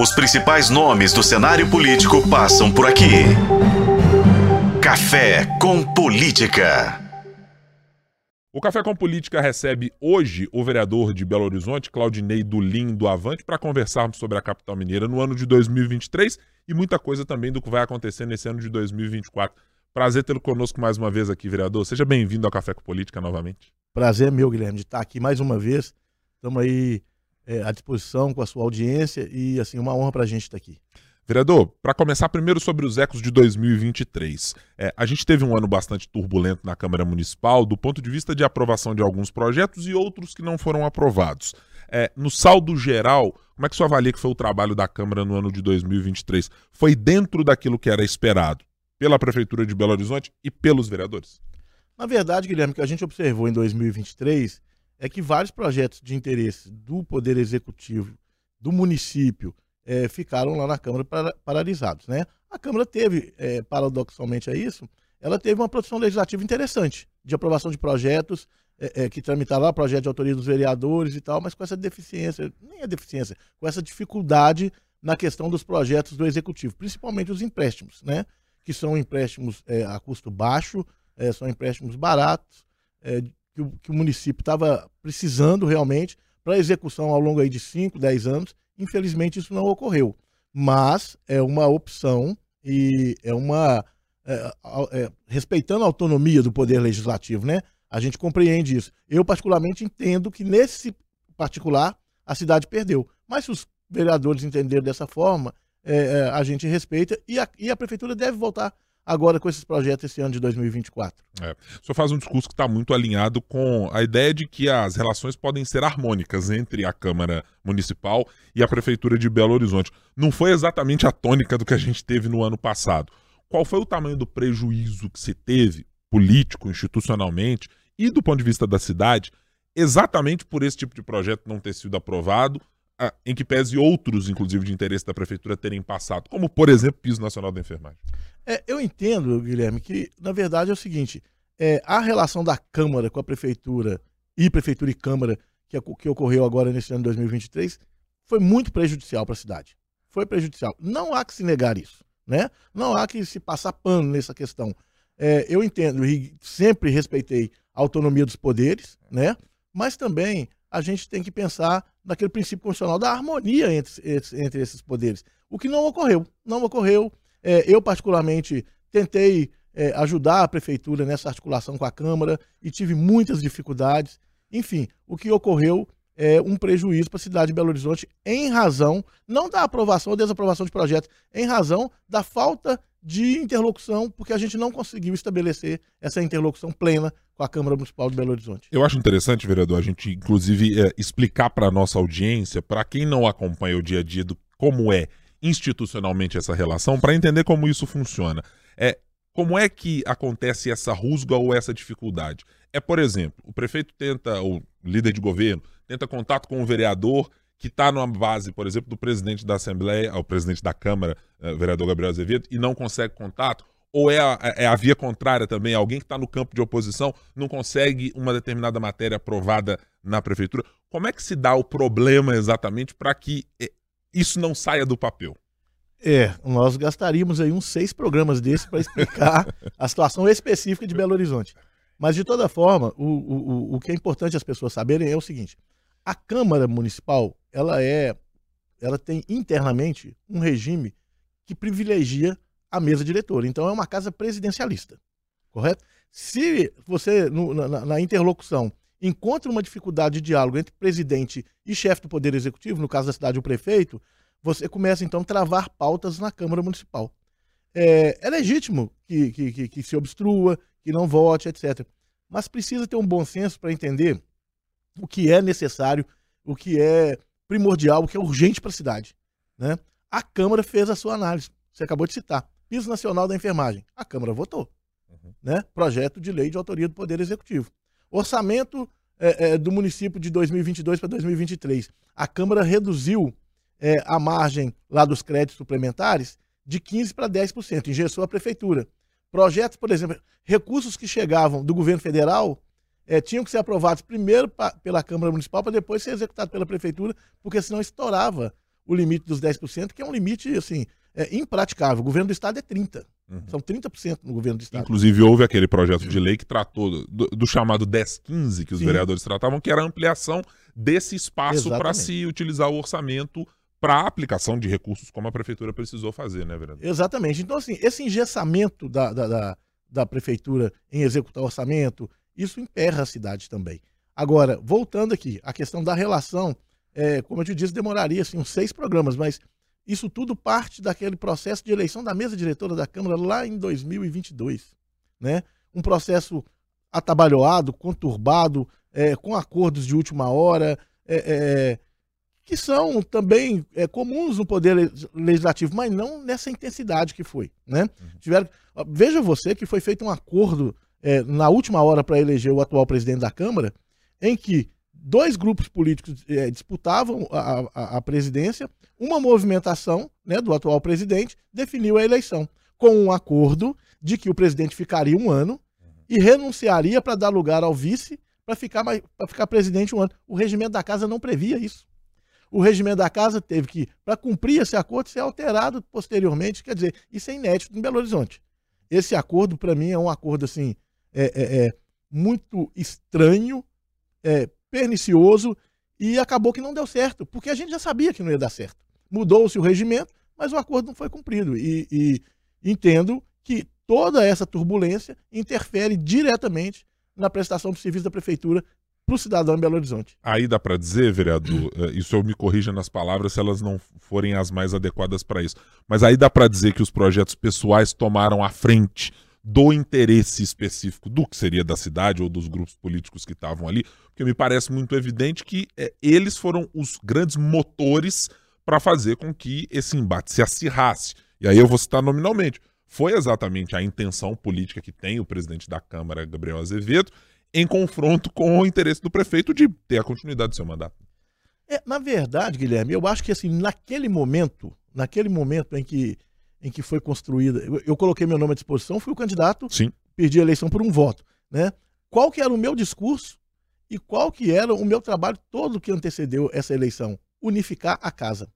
Os principais nomes do cenário político passam por aqui. Café com Política. O Café com Política recebe hoje o vereador de Belo Horizonte, Claudinei Dulim do Avante, para conversarmos sobre a capital mineira no ano de 2023 e muita coisa também do que vai acontecer nesse ano de 2024. Prazer tê-lo conosco mais uma vez aqui, vereador. Seja bem-vindo ao Café com Política novamente. Prazer é meu, Guilherme, de estar aqui mais uma vez. Estamos aí é, à disposição com a sua audiência e, assim, uma honra para a gente estar aqui. Vereador, para começar primeiro sobre os ecos de 2023. É, a gente teve um ano bastante turbulento na Câmara Municipal, do ponto de vista de aprovação de alguns projetos e outros que não foram aprovados. É, no saldo geral, como é que você avalia que foi o trabalho da Câmara no ano de 2023? Foi dentro daquilo que era esperado pela Prefeitura de Belo Horizonte e pelos vereadores? Na verdade, Guilherme, o que a gente observou em 2023 é que vários projetos de interesse do Poder Executivo, do município, é, ficaram lá na Câmara para, paralisados. Né? A Câmara teve, é, paradoxalmente a isso, ela teve uma produção legislativa interessante, de aprovação de projetos é, é, que tramitaram lá, projeto de autoria dos vereadores e tal, mas com essa deficiência, nem a deficiência, com essa dificuldade na questão dos projetos do Executivo, principalmente os empréstimos, né? que são empréstimos é, a custo baixo, é, são empréstimos baratos, que o, que o município estava precisando realmente para execução ao longo aí de 5, 10 anos, Infelizmente, isso não ocorreu. Mas é uma opção e é uma. É, é, respeitando a autonomia do Poder Legislativo, né? A gente compreende isso. Eu, particularmente, entendo que nesse particular a cidade perdeu. Mas se os vereadores entenderem dessa forma, é, é a gente respeita e a, e a prefeitura deve voltar agora com esses projetos esse ano de 2024. É. O senhor faz um discurso que está muito alinhado com a ideia de que as relações podem ser harmônicas entre a Câmara Municipal e a Prefeitura de Belo Horizonte. Não foi exatamente a tônica do que a gente teve no ano passado. Qual foi o tamanho do prejuízo que se teve, político, institucionalmente e do ponto de vista da cidade, exatamente por esse tipo de projeto não ter sido aprovado, em que pese outros, inclusive, de interesse da prefeitura terem passado, como, por exemplo, o piso nacional da enfermagem? É, eu entendo, Guilherme, que na verdade é o seguinte: é, a relação da Câmara com a Prefeitura e Prefeitura e Câmara, que, que ocorreu agora nesse ano de 2023, foi muito prejudicial para a cidade. Foi prejudicial. Não há que se negar isso. Né? Não há que se passar pano nessa questão. É, eu entendo e sempre respeitei a autonomia dos poderes, né? mas também a gente tem que pensar naquele princípio constitucional da harmonia entre, entre esses poderes. O que não ocorreu. Não ocorreu. É, eu, particularmente, tentei é, ajudar a prefeitura nessa articulação com a Câmara e tive muitas dificuldades. Enfim, o que ocorreu é um prejuízo para a cidade de Belo Horizonte em razão, não da aprovação ou desaprovação de projetos, em razão da falta de interlocução, porque a gente não conseguiu estabelecer essa interlocução plena com a Câmara Municipal de Belo Horizonte. Eu acho interessante, vereador, a gente inclusive é, explicar para a nossa audiência, para quem não acompanha o dia a dia do como é institucionalmente essa relação para entender como isso funciona. É, como é que acontece essa rusga ou essa dificuldade? É, por exemplo, o prefeito tenta, ou líder de governo, tenta contato com o vereador que está numa base, por exemplo, do presidente da Assembleia, o presidente da Câmara, o eh, vereador Gabriel Azevedo, e não consegue contato? Ou é a, é a via contrária também? Alguém que está no campo de oposição não consegue uma determinada matéria aprovada na prefeitura? Como é que se dá o problema exatamente para que eh, isso não saia do papel? É, nós gastaríamos aí uns seis programas desses para explicar a situação específica de Belo Horizonte. Mas, de toda forma, o, o, o que é importante as pessoas saberem é o seguinte: a Câmara Municipal, ela é, ela tem internamente um regime que privilegia a mesa diretora. Então, é uma casa presidencialista, correto? Se você, no, na, na interlocução, encontra uma dificuldade de diálogo entre presidente e chefe do Poder Executivo, no caso da cidade, o prefeito, você começa então a travar pautas na Câmara Municipal. É, é legítimo que, que, que, que, se obstrua, que não vote, etc. Mas precisa ter um bom senso para entender o que é necessário, o que é primordial, o que é urgente para a cidade. Né? A Câmara fez a sua análise, você acabou de citar. Piso Nacional da Enfermagem. A Câmara votou. Uhum. Né? Projeto de lei de autoria do Poder Executivo. Orçamento é, é, do município de 2022 para 2023. A Câmara reduziu é, a margem lá dos créditos suplementares de 15% para 10%, engessou a prefeitura. Projetos, por exemplo, recursos que chegavam do governo federal é, tinham que ser aprovados primeiro pra, pela Câmara Municipal para depois ser executados pela prefeitura, porque senão estourava o limite dos 10%, que é um limite assim, é, impraticável. O governo do estado é 30%. Uhum. São 30% no governo do estado. Inclusive, houve aquele projeto de lei que tratou do, do chamado 1015, que os Sim. vereadores tratavam, que era a ampliação desse espaço para se utilizar o orçamento para aplicação de recursos como a prefeitura precisou fazer, né, vereador? Exatamente. Então, assim, esse engessamento da, da, da, da prefeitura em executar orçamento, isso emperra a cidade também. Agora, voltando aqui, a questão da relação, é, como eu te disse, demoraria assim, uns seis programas, mas isso tudo parte daquele processo de eleição da mesa diretora da Câmara lá em 2022. Né? Um processo atabalhoado, conturbado, é, com acordos de última hora, é, é, que são também é, comuns no Poder Legislativo, mas não nessa intensidade que foi. Né? Uhum. Tiveram, veja você que foi feito um acordo é, na última hora para eleger o atual presidente da Câmara, em que dois grupos políticos é, disputavam a, a, a, presidência, uma movimentação né, do atual presidente definiu a eleição, com um acordo de que o presidente ficaria um ano e renunciaria para dar lugar ao vice para ficar, ficar presidente um ano. O regimento da casa não previa isso. O regimento da casa teve que, para cumprir esse acordo, ser alterado posteriormente. Quer dizer, isso é inédito em Belo Horizonte. Esse acordo, para mim, é um acordo assim é, é, é muito estranho, é, pernicioso e acabou que não deu certo, porque a gente já sabia que não ia dar certo. Mudou-se o regimento, mas o acordo não foi cumprido. E, e entendo que toda essa turbulência interfere diretamente na prestação do serviço da prefeitura para o cidadão em Belo Horizonte. Aí dá para dizer, vereador, eh, isso eu me corrija nas palavras se elas não forem as mais adequadas para isso, mas aí dá para dizer que os projetos pessoais tomaram a frente do interesse específico do que seria da cidade ou dos grupos políticos que estavam ali, porque me parece muito evidente que é, eles foram os grandes motores para fazer com que esse embate se acirrasse. E aí eu vou citar nominalmente. Foi exatamente a intenção política que tem o presidente da Câmara, Gabriel Azevedo, em confronto com o interesse do prefeito de ter a continuidade do seu mandato. É, na verdade, Guilherme, eu acho que assim, naquele momento, naquele momento em que em que foi construída. Eu, eu, coloquei meu nome à disposição, fui o candidato, Sim. perdi a eleição por um voto. Né? Qual que era o meu discurso e qual que era o meu trabalho todo que antecedeu essa eleição? Unificar a casa.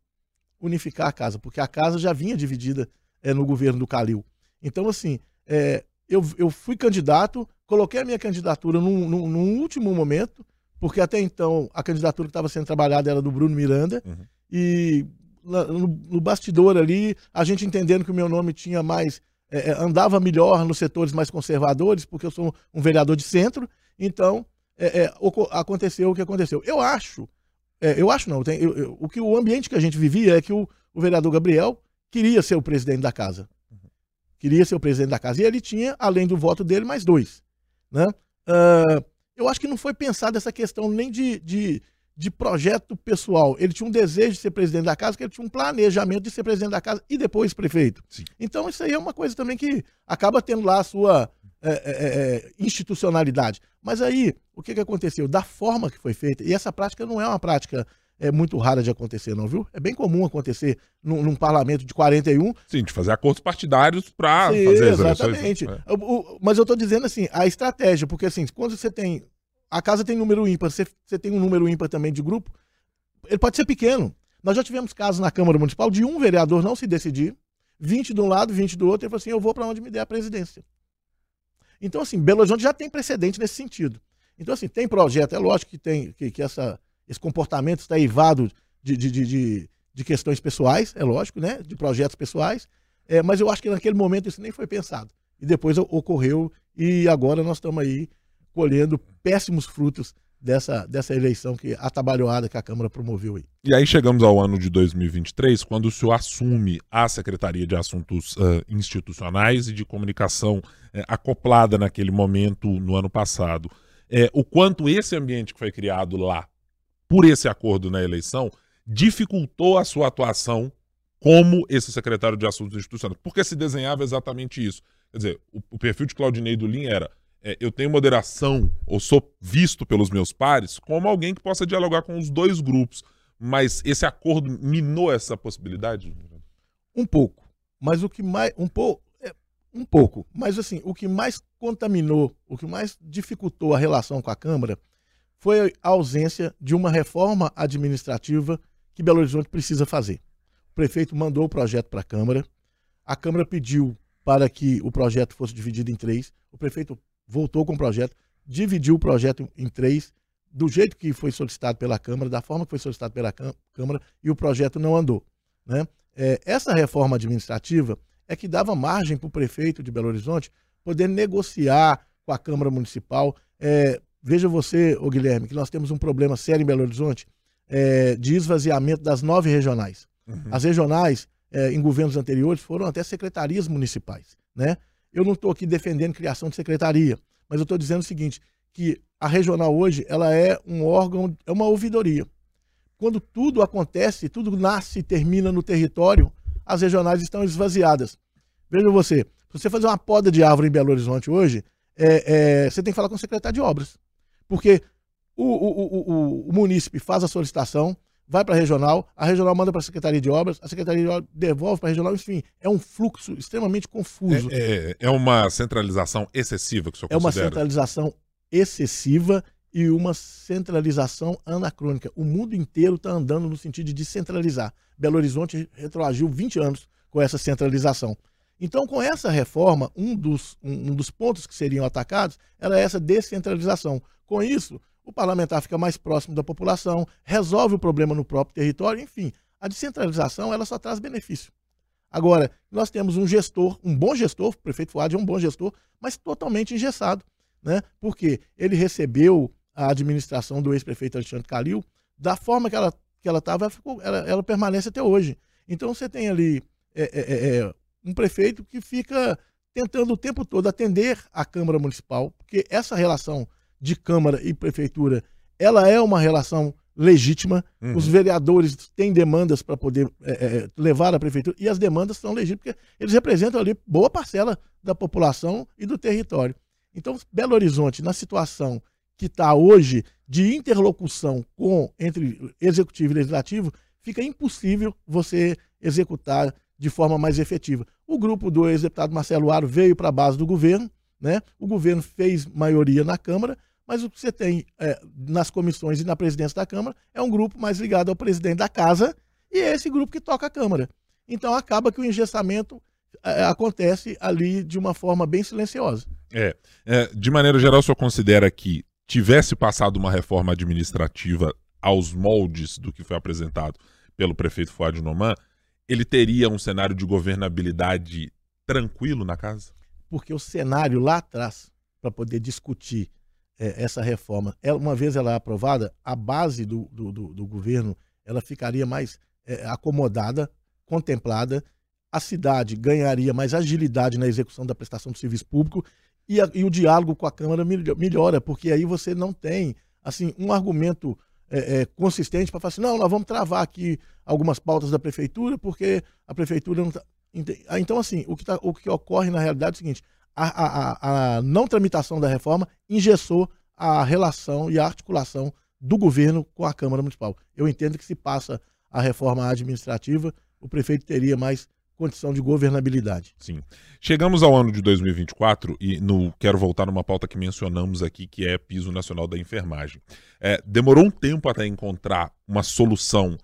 Unificar a casa, porque a casa já vinha dividida é, no governo do Calil. Então, assim, é, eu, eu fui candidato, coloquei a minha candidatura num, num, num último momento, porque até então a candidatura que estava sendo trabalhada era do Bruno Miranda, uhum. e no, no, bastidor ali, a gente entendendo que o meu nome tinha mais. É, é, andava melhor nos setores mais conservadores, porque eu sou um vereador de centro, então é, é, aconteceu o que aconteceu. Eu acho, é, eu acho não, tem, eu, eu, o que o ambiente que a gente vivia é que o, o vereador Gabriel queria ser o presidente da casa. Queria ser o presidente da casa. E ele tinha, além do voto dele, mais dois. Né? Uh, eu acho que não foi pensada essa questão nem de, de, de projeto pessoal. Ele tinha um desejo de ser presidente da casa, que ele tinha um planejamento de ser presidente da casa e depois prefeito. Sim. Então isso aí é uma coisa também que acaba tendo lá a sua é, é, é, é, institucionalidade. Mas aí, o que, que aconteceu? Da forma que foi feita, e essa prática não é uma prática é muito rara de acontecer, não, viu? É bem comum acontecer num, num parlamento de 41. Sim, de fazer acordos partidários para fazer Exatamente. É. mas eu estou dizendo assim, a estratégia, porque assim, quando você tem a casa tem número ímpar, você, tem um número ímpar também de grupo, ele pode ser pequeno. Nós já tivemos casos na Câmara Municipal de um vereador não se decidir, 20 de um lado, 20 do outro, e falou assim: eu vou para onde me der a presidência. Então, assim, Belo Horizonte já tem precedente nesse sentido. Então, assim, tem projeto, é lógico que tem que, que essa, esse comportamento está evado de, de, de, de, questões pessoais, é lógico, né? De projetos pessoais. É, mas eu acho que naquele momento isso nem foi pensado. E depois ocorreu, e agora nós estamos aí colhendo péssimos frutos dessa, dessa eleição que atabalhoada que a Câmara promoveu aí. E aí chegamos ao ano de 2023, quando o senhor assume a Secretaria de Assuntos uh, Institucionais e de Comunicação uh, acoplada naquele momento no ano passado. Uh, o quanto esse ambiente que foi criado lá, por esse acordo na eleição, dificultou a sua atuação como esse secretário de Assuntos Institucionais, porque se desenhava exatamente isso. Quer dizer, o, o perfil de Claudinei Dulim era é, eu tenho moderação ou sou visto pelos meus pares como alguém que possa dialogar com os dois grupos. Mas esse acordo minou essa possibilidade? Um pouco. Mas o que mais. Um pouco. É, um pouco. Mas assim, o que mais contaminou, o que mais dificultou a relação com a Câmara foi a ausência de uma reforma administrativa que Belo Horizonte precisa fazer. o prefeito mandou o projeto para a Câmara, a Câmara pediu para que o projeto fosse dividido em três, o prefeito voltou com o projeto, dividiu o projeto em três, do jeito que foi solicitado pela Câmara, da forma que foi solicitado pela Câmara, e o projeto não andou. Né? É, essa reforma administrativa é que dava margem para o prefeito de Belo Horizonte poder negociar com a Câmara Municipal. É, veja você, ô Guilherme, que nós temos um problema sério em Belo Horizonte é, de esvaziamento das nove regionais. Uhum. As regionais, é, em governos anteriores, foram até secretarias municipais. Né? Eu não estou aqui defendendo criação de secretaria, mas eu estou dizendo o seguinte, que a regional hoje ela é um órgão, é uma ouvidoria. Quando tudo acontece, tudo nasce e termina no território, as regionais estão esvaziadas. Veja você, se você fazer uma poda de árvore em Belo Horizonte hoje, é, é, você tem que falar com o secretário de obras. Porque o, o, o, o munícipe faz a solicitação, vai para a regional, a regional manda para a Secretaria de Obras, a Secretaria de Obras devolve para a regional, enfim, é um fluxo extremamente confuso. É, é, é uma centralização excessiva que o senhor É uma centralização excessiva e uma centralização anacrônica. O mundo inteiro está andando no sentido de descentralizar. Belo Horizonte retroagiu 20 anos com essa centralização. Então, com essa reforma, um dos, um, um dos pontos que seriam atacados era essa descentralização. Com isso, o parlamentar fica mais próximo da população, resolve o problema no próprio território, enfim, a descentralização ela só traz benefício. Agora, nós temos um gestor, um bom gestor, o prefeito Fuad é um bom gestor, mas totalmente engessado, né? Porque ele recebeu a administração do ex-prefeito Alexandre Calil da forma que ela que ela estava, ela, ela, permanece até hoje. Então você tem ali é, é, é, é, um prefeito que fica tentando o tempo todo atender a Câmara Municipal, porque essa relação de Câmara e Prefeitura, ela é uma relação legítima. Uhum. Os vereadores têm demandas para poder é, é, levar a prefeitura e as demandas são legítimas porque eles representam ali boa parcela da população e do território. Então, Belo Horizonte, na situação que está hoje de interlocução com entre executivo e legislativo, fica impossível você executar de forma mais efetiva. O grupo do ex-deputado Marcelo Aro veio para a base do governo, né? O governo fez maioria na Câmara, mas o que você tem é, nas comissões e na presidência da Câmara é um grupo mais ligado ao presidente da casa e é esse grupo que toca a Câmara. Então acaba que o engessamento é, acontece ali de uma forma bem silenciosa. É, é, de maneira geral, o senhor considera que tivesse passado uma reforma administrativa aos moldes do que foi apresentado pelo prefeito Fuad Noman, ele teria um cenário de governabilidade tranquilo na casa? Porque o cenário lá atrás, para poder discutir é, essa reforma. Ela, uma vez ela é aprovada, a base do, do, do, do governo ela ficaria mais é, acomodada, contemplada, a cidade ganharia mais agilidade na execução da prestação do serviço público e, a, e o diálogo com a Câmara melhora, porque aí você não tem assim um argumento é, é, consistente para falar assim, não, nós vamos travar aqui algumas pautas da prefeitura, porque a prefeitura não está. Então, assim, o que, tá, o que ocorre na realidade é o seguinte: a, a, a não tramitação da reforma engessou a relação e a articulação do governo com a Câmara Municipal. Eu entendo que se passa a reforma administrativa, o prefeito teria mais condição de governabilidade. Sim. Chegamos ao ano de 2024 e no quero voltar numa pauta que mencionamos aqui, que é piso nacional da enfermagem. É, demorou um tempo até encontrar uma solução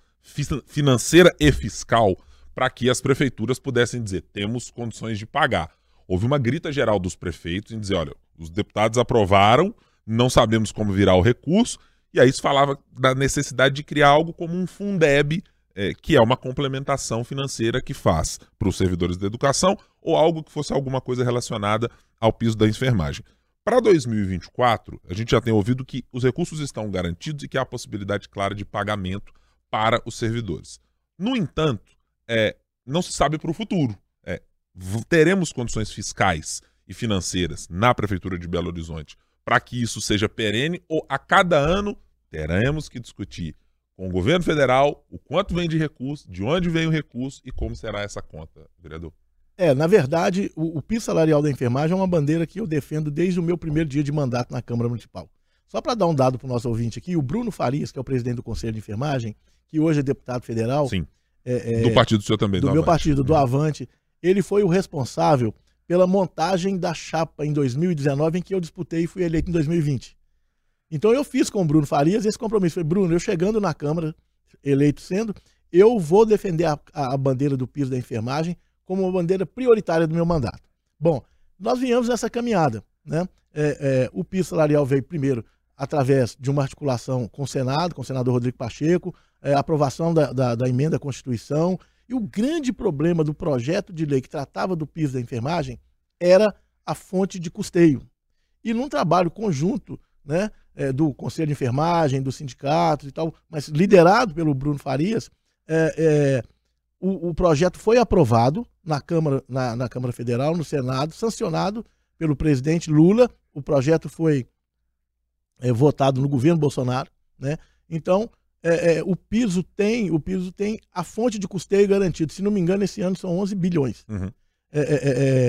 financeira e fiscal para que as prefeituras pudessem dizer temos condições de pagar houve uma grita geral dos prefeitos em dizer: olha, os deputados aprovaram, não sabemos como virar o recurso, e aí se falava da necessidade de criar algo como um Fundeb, é, que é uma complementação financeira que faz para os servidores da educação, ou algo que fosse alguma coisa relacionada ao piso da enfermagem. Para 2024, a gente já tem ouvido que os recursos estão garantidos e que há a possibilidade clara de pagamento para os servidores. No entanto, é, não se sabe para o futuro teremos condições fiscais e financeiras na Prefeitura de Belo Horizonte para que isso seja perene ou a cada ano teremos que discutir com o governo federal o quanto vem de recurso, de onde vem o recurso e como será essa conta, vereador? É, na verdade, o, o piso salarial da enfermagem é uma bandeira que eu defendo desde o meu primeiro dia de mandato na Câmara Municipal. Só para dar um dado para o nosso ouvinte aqui, o Bruno Farias, que é o presidente do Conselho de Enfermagem, que hoje é deputado federal. Sim. É, é, do partido do senhor também, do, do meu Avante. partido, do Avante ele foi o responsável pela montagem da chapa em 2019, em que eu disputei e fui eleito em 2020. Então eu fiz com o Bruno Farias esse compromisso. Foi, Bruno, eu chegando na Câmara, eleito sendo, eu vou defender a, a bandeira do piso da enfermagem como uma bandeira prioritária do meu mandato. Bom, nós viemos nessa caminhada. Né? É, é, o piso salarial veio primeiro através de uma articulação com o Senado, com o senador Rodrigo Pacheco, é, aprovação da, da, da, emenda à Constituição. E o grande problema do projeto de lei que tratava do piso da enfermagem era a fonte de custeio. E num trabalho conjunto né, é, do Conselho de Enfermagem, dos sindicatos e tal, mas liderado pelo Bruno Farias, é, é, o, o, projeto foi aprovado na Câmara, na, na Câmara Federal, no Senado, sancionado pelo presidente Lula. O projeto foi é, votado no governo Bolsonaro, né? Então, é, é, o piso tem, o piso tem a fonte de custeio garantido. Se não me engano, esse ano são 11 bilhões uhum. É, é,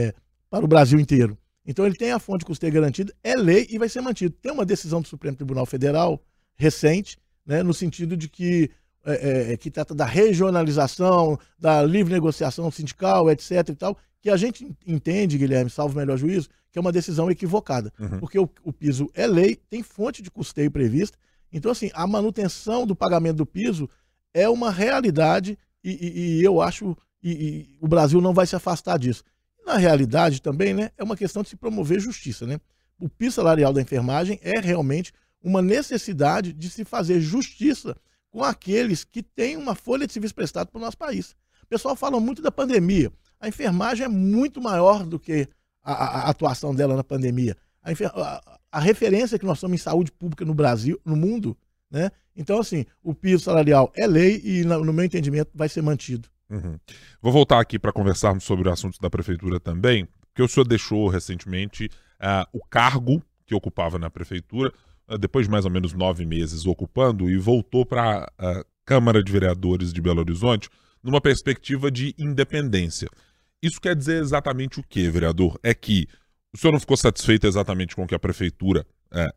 é, para o Brasil inteiro. Então ele tem a fonte de custeio garantida, é lei e vai ser mantido. Tem uma decisão do Supremo Tribunal Federal recente, né, no sentido de que é, é, que trata da regionalização, da livre negociação sindical, etc. e tal, que a gente entende, Guilherme, salvo o melhor juízo, que é uma decisão equivocada. Uhum. Porque o, o, piso é lei, tem fonte de custeio prevista. Então, assim, a manutenção do pagamento do piso é uma realidade e, e, e eu acho e, e, o Brasil não vai se afastar disso. Na realidade também, né, é uma questão de se promover justiça, né? O piso salarial da enfermagem é realmente uma necessidade de se fazer justiça com aqueles que têm uma folha de serviço prestado para o nosso país. O pessoal fala muito da pandemia. A enfermagem é muito maior do que a, a atuação dela na pandemia. A, a, referência que nós somos em saúde pública no Brasil, no mundo, né? Então, assim, o piso salarial é lei e, no meu entendimento, vai ser mantido. Uhum. Vou voltar aqui para conversarmos sobre o assunto da prefeitura também, porque o senhor deixou recentemente uh, o cargo que ocupava na prefeitura ah, depois de mais ou menos nove meses ocupando, e voltou para a Câmara de Vereadores de Belo Horizonte numa perspectiva de independência. Isso quer dizer exatamente o que, vereador? É que o senhor não ficou satisfeito exatamente com o que a prefeitura é,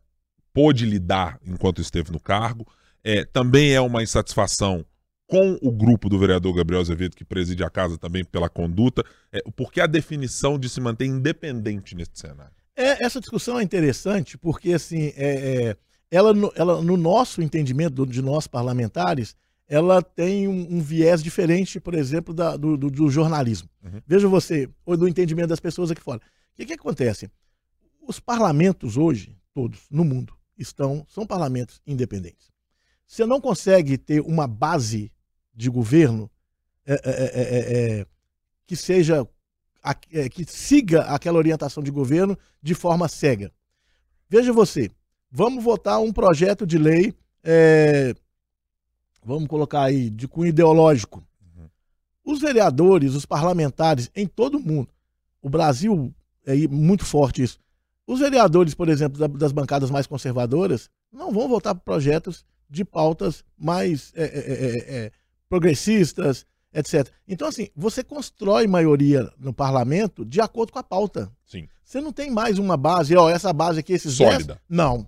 pôde lidar enquanto esteve no cargo. É, também é uma insatisfação com o grupo do vereador Gabriel Azevedo, que preside a casa também pela conduta. É, por que a definição de se manter independente nesse cenário? É, essa discussão é interessante porque, assim, é, é, ela, ela, no nosso entendimento de nós parlamentares, ela tem um, um viés diferente, por exemplo, da, do, do, do, jornalismo. Uhum. Veja você, ou do entendimento das pessoas aqui fora. O que, que acontece? Os parlamentos hoje, todos no mundo, estão são parlamentos independentes. Você não consegue ter uma base de governo é, é, é, que seja é, que siga aquela orientação de governo de forma cega. Veja você, vamos votar um projeto de lei, é, vamos colocar aí, de cunho ideológico. Uhum. Os vereadores, os parlamentares em todo o mundo, o Brasil é muito forte isso. Os vereadores, por exemplo, das bancadas mais conservadoras, não vão votar por projetos de pautas mais é, é, é, é progressistas, etc. Então, assim, você constrói maioria no parlamento de acordo com a pauta. Sim. Você não tem mais uma base, ó, essa base aqui, esses Sólida. 10, não.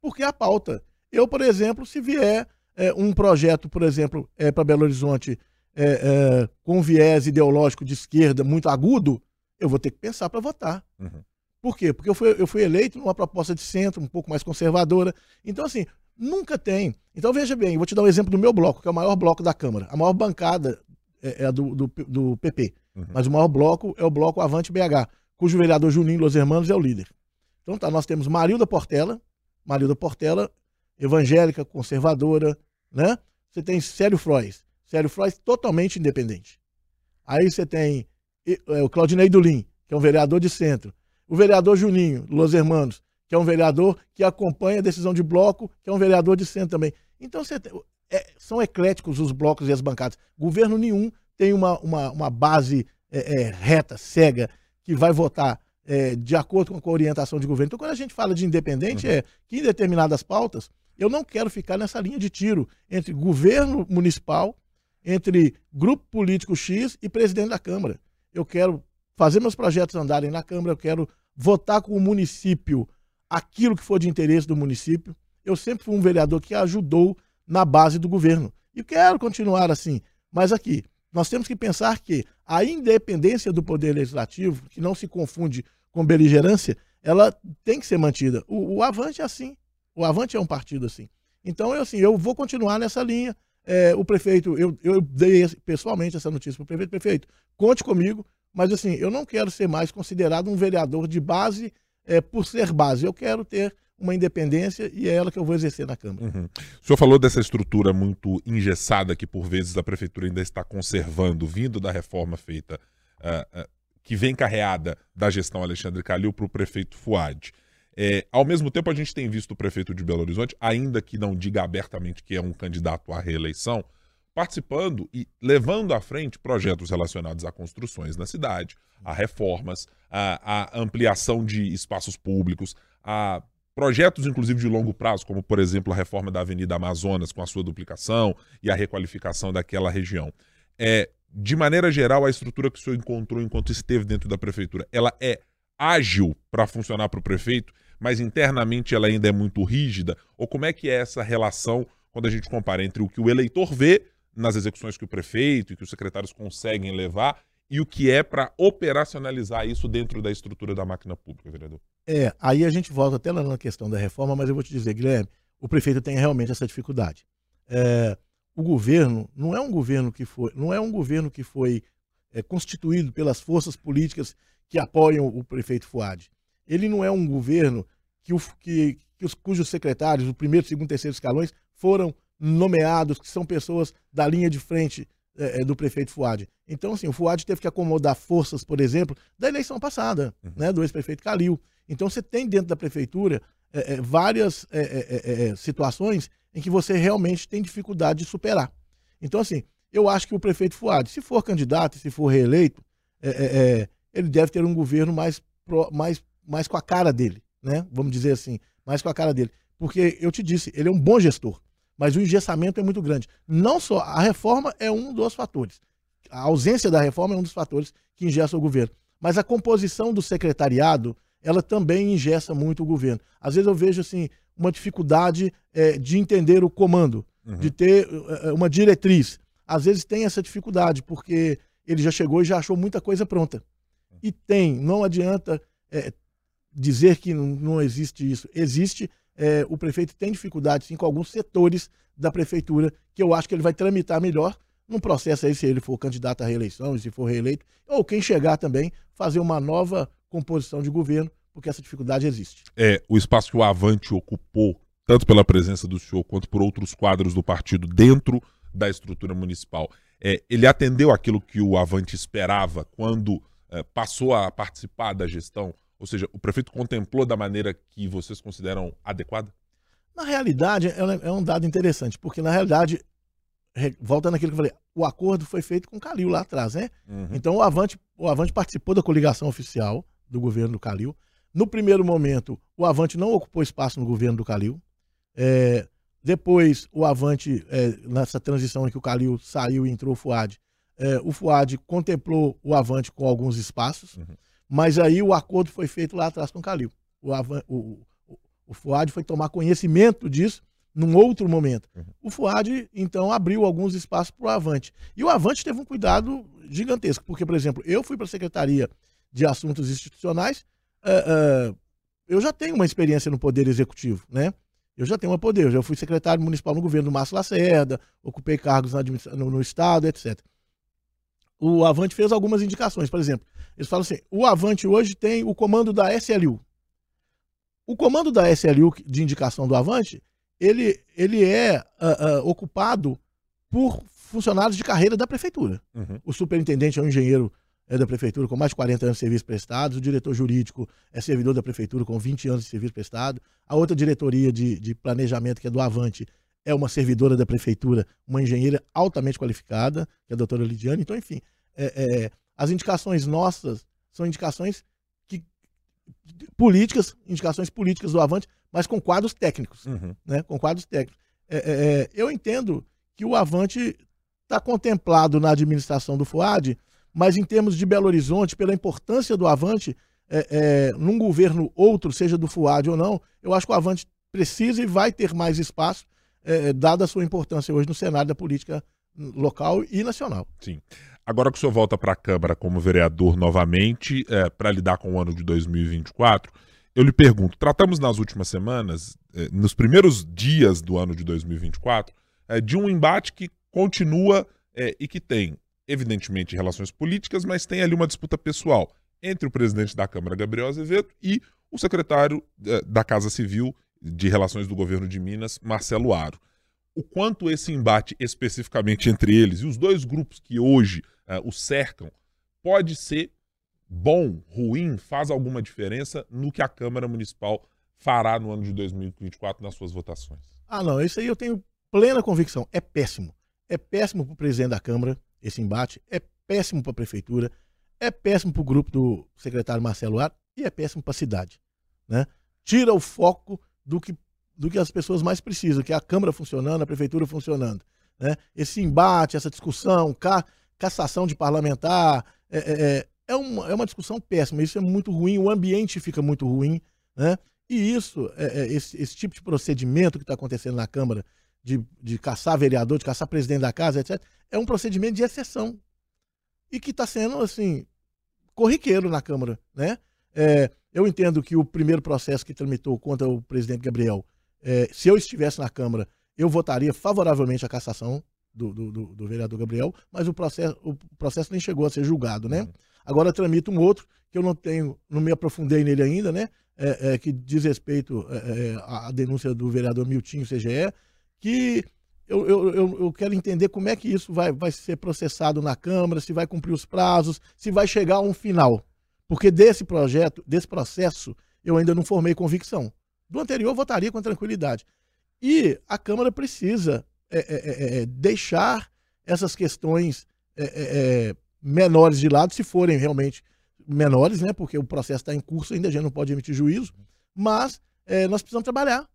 Porque é a pauta. Eu, por exemplo, se vier é, um projeto, por exemplo, é, para Belo Horizonte é, é, com viés ideológico de esquerda muito agudo, eu vou ter que pensar para votar. Uhum. Por quê? Porque eu fui, eu fui eleito numa proposta de centro, um pouco mais conservadora. Então, assim, nunca tem. Então, veja bem, eu vou te dar um exemplo do meu bloco, que é o maior bloco da Câmara. A maior bancada é, é do, do, do, PP. Uhum. Mas o maior bloco é o bloco Avante BH, cujo vereador Juninho Los Hermanos é o líder. Então tá, nós temos Marilda Portela, Marilda Portela, evangélica, conservadora, né? Você tem Célio Frois, Célio Frois totalmente independente. Aí você tem é, o Claudinei Dulim, que é um vereador de centro. O vereador Juninho Los Hermanos, que é um vereador que acompanha a decisão de bloco, que é um vereador de centro também. Então você tem, é, são ecléticos os blocos e as bancadas. Governo nenhum tem uma, uma, uma base é, é, reta, cega, que vai votar é, de acordo com a orientação de governo. Então, quando a gente fala de independente, uhum. é que em determinadas pautas, eu não quero ficar nessa linha de tiro entre governo municipal, entre grupo político X e presidente da Câmara. Eu quero fazer meus projetos andarem na Câmara, eu quero votar com o município aquilo que for de interesse do município. Eu sempre fui um vereador que ajudou na base do governo. E quero continuar assim. Mas aqui, nós temos que pensar que a independência do poder legislativo, que não se confunde com beligerância, ela tem que ser mantida. O, o Avante é assim. O Avante é um partido assim. Então, eu, assim, eu vou continuar nessa linha. é, o prefeito, eu, eu dei pessoalmente essa notícia para o prefeito, prefeito, conte comigo, mas assim, eu não quero ser mais considerado um vereador de base é, por ser base, eu quero ter uma independência e é ela que eu vou exercer na Câmara. Uhum. O senhor falou dessa estrutura muito engessada que por vezes a prefeitura ainda está conservando, vindo da reforma feita, uh, uh, que vem carreada da gestão Alexandre Calil para o prefeito Fuad. É, ao mesmo tempo, a gente tem visto o prefeito de Belo Horizonte, ainda que não diga abertamente que é um candidato à reeleição, participando e levando à frente projetos relacionados a construções na cidade, a reformas, a, a ampliação de espaços públicos, a projetos, inclusive, de longo prazo, como, por exemplo, a reforma da Avenida Amazonas com a sua duplicação e a requalificação daquela região. É, de maneira geral, a estrutura que o senhor encontrou enquanto esteve dentro da prefeitura, ela é ágil para funcionar para o prefeito, mas internamente ela ainda é muito rígida? Ou como é que é essa relação quando a gente compara entre o que o eleitor vê nas execuções que o prefeito e que os secretários conseguem levar e o que é para operacionalizar isso dentro da estrutura da máquina pública, vereador? É, aí a gente volta até lá na questão da reforma, mas eu vou te dizer, Guilherme, o prefeito tem realmente essa dificuldade. É, o governo não é um governo que foi, não é um governo que foi é, constituído pelas forças políticas que apoiam o prefeito Fuad. Ele não é um governo que, o, que, que os, cujos secretários, o primeiro, segundo, terceiro escalões, foram nomeados, que são pessoas da linha de frente é, é do prefeito Fuad. Então, assim, o Fuad teve que acomodar forças, por exemplo, da eleição passada, uhum. né, do ex-prefeito Calil. Então, você tem dentro da prefeitura é, é várias é, é, situações em que você realmente tem dificuldade de superar. Então, assim, eu acho que o prefeito Fuad, se for candidato, se for reeleito, ele deve ter um governo mais, mais, mais com a cara dele, né? Vamos dizer assim, mais com a cara dele. Porque eu te disse, ele é um bom gestor mas o engessamento é muito grande. Não só a reforma é um dos fatores. A ausência da reforma é um dos fatores que ingessa o governo. Mas a composição do secretariado, ela também ingessa muito o governo. Às vezes eu vejo assim uma dificuldade é, de entender o comando, uhum. de ter é, uma diretriz. Às vezes tem essa dificuldade, porque ele já chegou e já achou muita coisa pronta. E tem, não adianta é, dizer que não existe isso. Existe, é, o prefeito tem dificuldade sim com alguns setores da prefeitura que eu acho que ele vai tramitar melhor num processo aí, se ele for candidato à reeleição, se for reeleito, ou quem chegar também, fazer uma nova composição de governo, porque essa dificuldade existe. É, o espaço que o Avante ocupou, tanto pela presença do senhor quanto por outros quadros do partido dentro da estrutura municipal, é, ele atendeu aquilo que o Avante esperava quando é, passou a participar da gestão ou seja, o prefeito contemplou da maneira que vocês consideram adequada? Na realidade, é, é um dado interessante, porque na realidade, volta naquilo que eu falei, o acordo foi feito com o Calil lá atrás, né? Uhum. Então o Avante, o Avante participou da coligação oficial do governo do Calil. No primeiro momento, o Avante não ocupou espaço no governo do Calil. É, depois, o Avante, é, nessa transição em que o Calil saiu e entrou o Fuad, é, o Fuad contemplou o Avante com alguns espaços. Uhum. Mas aí o acordo foi feito lá atrás com o Calil. O, o, o, o Fuad foi tomar conhecimento disso num outro momento. Uhum. O Fuad, então, abriu alguns espaços para o Avante. E o Avante teve um cuidado gigantesco, porque, por exemplo, eu fui para a Secretaria de Assuntos Institucionais, uh, uh, eu já tenho uma experiência no Poder Executivo, né? Eu já tenho um poder, eu já fui secretário municipal no governo do Márcio Lacerda, ocupei cargos no, no Estado, etc. O Avante fez algumas indicações, por exemplo, eles falam assim: o Avante hoje tem o comando da SLU. O comando da SLU de indicação do Avante, ele, ele é uh, uh, ocupado por funcionários de carreira da prefeitura. Uhum. O superintendente é um engenheiro é da prefeitura com mais de 40 anos de serviço prestado, o diretor jurídico é servidor da prefeitura com 20 anos de serviço prestado, a outra diretoria de, de planejamento, que é do Avante, é uma servidora da prefeitura, uma engenheira altamente qualificada, que é a doutora Lidiane. Então, enfim, é, é, as indicações nossas são indicações que, políticas, indicações políticas do Avante, mas com quadros técnicos, uhum. né? Com quadros técnicos. É, é, é eu entendo que o Avante está contemplado na administração do FUAD, mas em termos de Belo Horizonte, pela importância do Avante, é, num governo outro, seja do FUAD ou não, eu acho que o Avante precisa e vai ter mais espaço, é, dada a sua importância hoje no cenário da política local e nacional. Sim. Agora que o senhor volta para a Câmara como vereador novamente, é, para lidar com o ano de 2024, eu lhe pergunto: tratamos nas últimas semanas, é, nos primeiros dias do ano de 2024, é, de um embate que continua é, e que tem, evidentemente, relações políticas, mas tem ali uma disputa pessoal entre o presidente da Câmara, Gabriel Azevedo, e o secretário é, da Casa Civil de Relações do Governo de Minas, Marcelo Aro. O quanto esse embate especificamente entre eles e os dois grupos que hoje é, o cercam pode ser bom, ruim, faz alguma diferença no que a Câmara Municipal fará no ano de 2024 nas suas votações? Ah, não, isso aí eu tenho plena convicção. É péssimo. É péssimo para o presidente da Câmara esse embate, é péssimo para a Prefeitura, é péssimo para o grupo do secretário Marcelo Ar e é péssimo para a cidade. Né? Tira o foco do que, do que as pessoas mais precisam, que é a Câmara funcionando, a Prefeitura funcionando. Né? Esse embate, essa discussão, ca, cassação de parlamentar, é, é, é, é uma, é uma discussão péssima. Isso é muito ruim, o ambiente fica muito ruim. Né? E isso, é, é, esse, esse tipo de procedimento que está acontecendo na Câmara, de, de caçar vereador, de caçar presidente da casa, etc., é um procedimento de exceção. E que está sendo, assim, corriqueiro na Câmara. Né? É, eu entendo que o primeiro processo que tramitou contra o presidente Gabriel, é, se eu estivesse na Câmara, eu votaria favoravelmente a cassação do, do, do, do, vereador Gabriel, mas o processo, o processo nem chegou a ser julgado, né? Uhum. Agora tramita um outro que eu não tenho, não me aprofundei nele ainda, né? É, é, que diz respeito é, é à denúncia do vereador Miltinho CGE, que eu, eu, eu, eu, quero entender como é que isso vai, vai ser processado na Câmara, se vai cumprir os prazos, se vai chegar a um final. Porque desse projeto, desse processo, eu ainda não formei convicção. Do anterior, eu votaria com tranquilidade. E a Câmara precisa é, é, é, é deixar essas questões é, menores de lado, se forem realmente menores, né? Porque o processo está em curso, ainda a gente não pode emitir juízo. Mas nós precisamos trabalhar.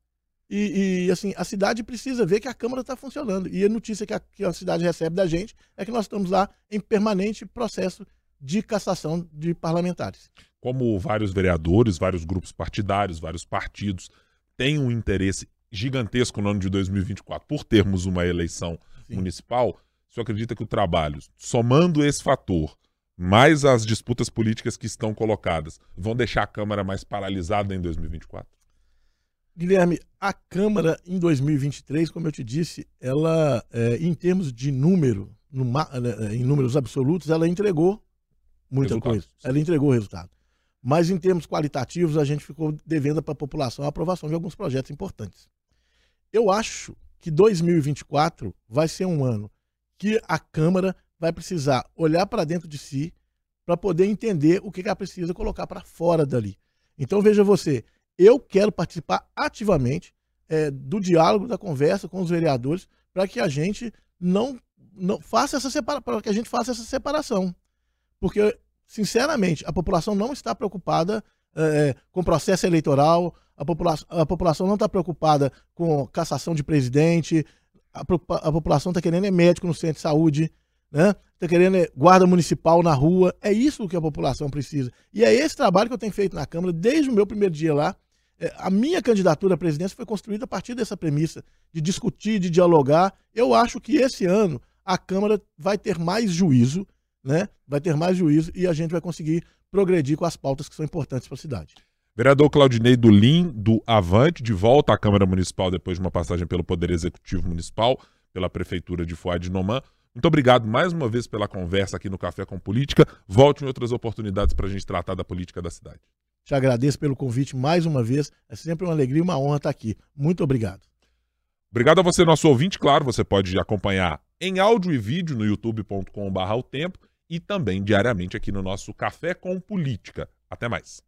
E, e, assim, a cidade precisa ver que a Câmara está funcionando. E a notícia que a, que a cidade recebe da gente é que nós estamos lá em permanente processo de cassação de parlamentares. Como vários vereadores, vários grupos partidários, vários partidos têm um interesse gigantesco no ano de 2024 por termos uma eleição Sim. municipal, senhor acredita que o trabalho, somando esse fator, mais as disputas políticas que estão colocadas, vão deixar a Câmara mais paralisada em 2024? Guilherme, a Câmara em 2023, como eu te disse, ela, é, em termos de número, no, é, em números absolutos, ela entregou muita resultado. coisa. Ela entregou o resultado. Mas em termos qualitativos, a gente ficou devendo para a população a aprovação de alguns projetos importantes. Eu acho que 2024 vai ser um ano que a Câmara vai precisar olhar para dentro de si para poder entender o que ela precisa colocar para fora dali. Então veja você, eu quero participar ativamente é, do diálogo, da conversa com os vereadores para que a gente não, não faça essa separa, para que a gente faça essa separação. Porque, sinceramente, a população não está preocupada é, com processo eleitoral, a, popula a população não está preocupada com cassação de presidente, a, a população está querendo é médico no centro de saúde, né? Está querendo é guarda municipal na rua. É isso que a população precisa. E é esse trabalho que eu tenho feito na Câmara desde o meu primeiro dia lá. É, a minha candidatura à presidência foi construída a partir dessa premissa de discutir, de dialogar. Eu acho que esse ano a Câmara vai ter mais juízo, né? Vai ter mais juízo e a gente vai conseguir progredir com as pautas que são importantes para a cidade. Vereador Claudinei Dulim, do Avante, de volta à Câmara Municipal depois de uma passagem pelo Poder Executivo Municipal, pela Prefeitura de Foz de Nomã. Muito obrigado mais uma vez pela conversa aqui no Café com Política. Volte em outras oportunidades para a gente tratar da política da cidade. Te agradeço pelo convite mais uma vez. É sempre uma alegria e uma honra estar aqui. Muito obrigado. Obrigado a você, nosso ouvinte. Claro, você pode acompanhar em áudio e vídeo no youtube.com.br o tempo e também diariamente aqui no nosso Café com Política. Até mais.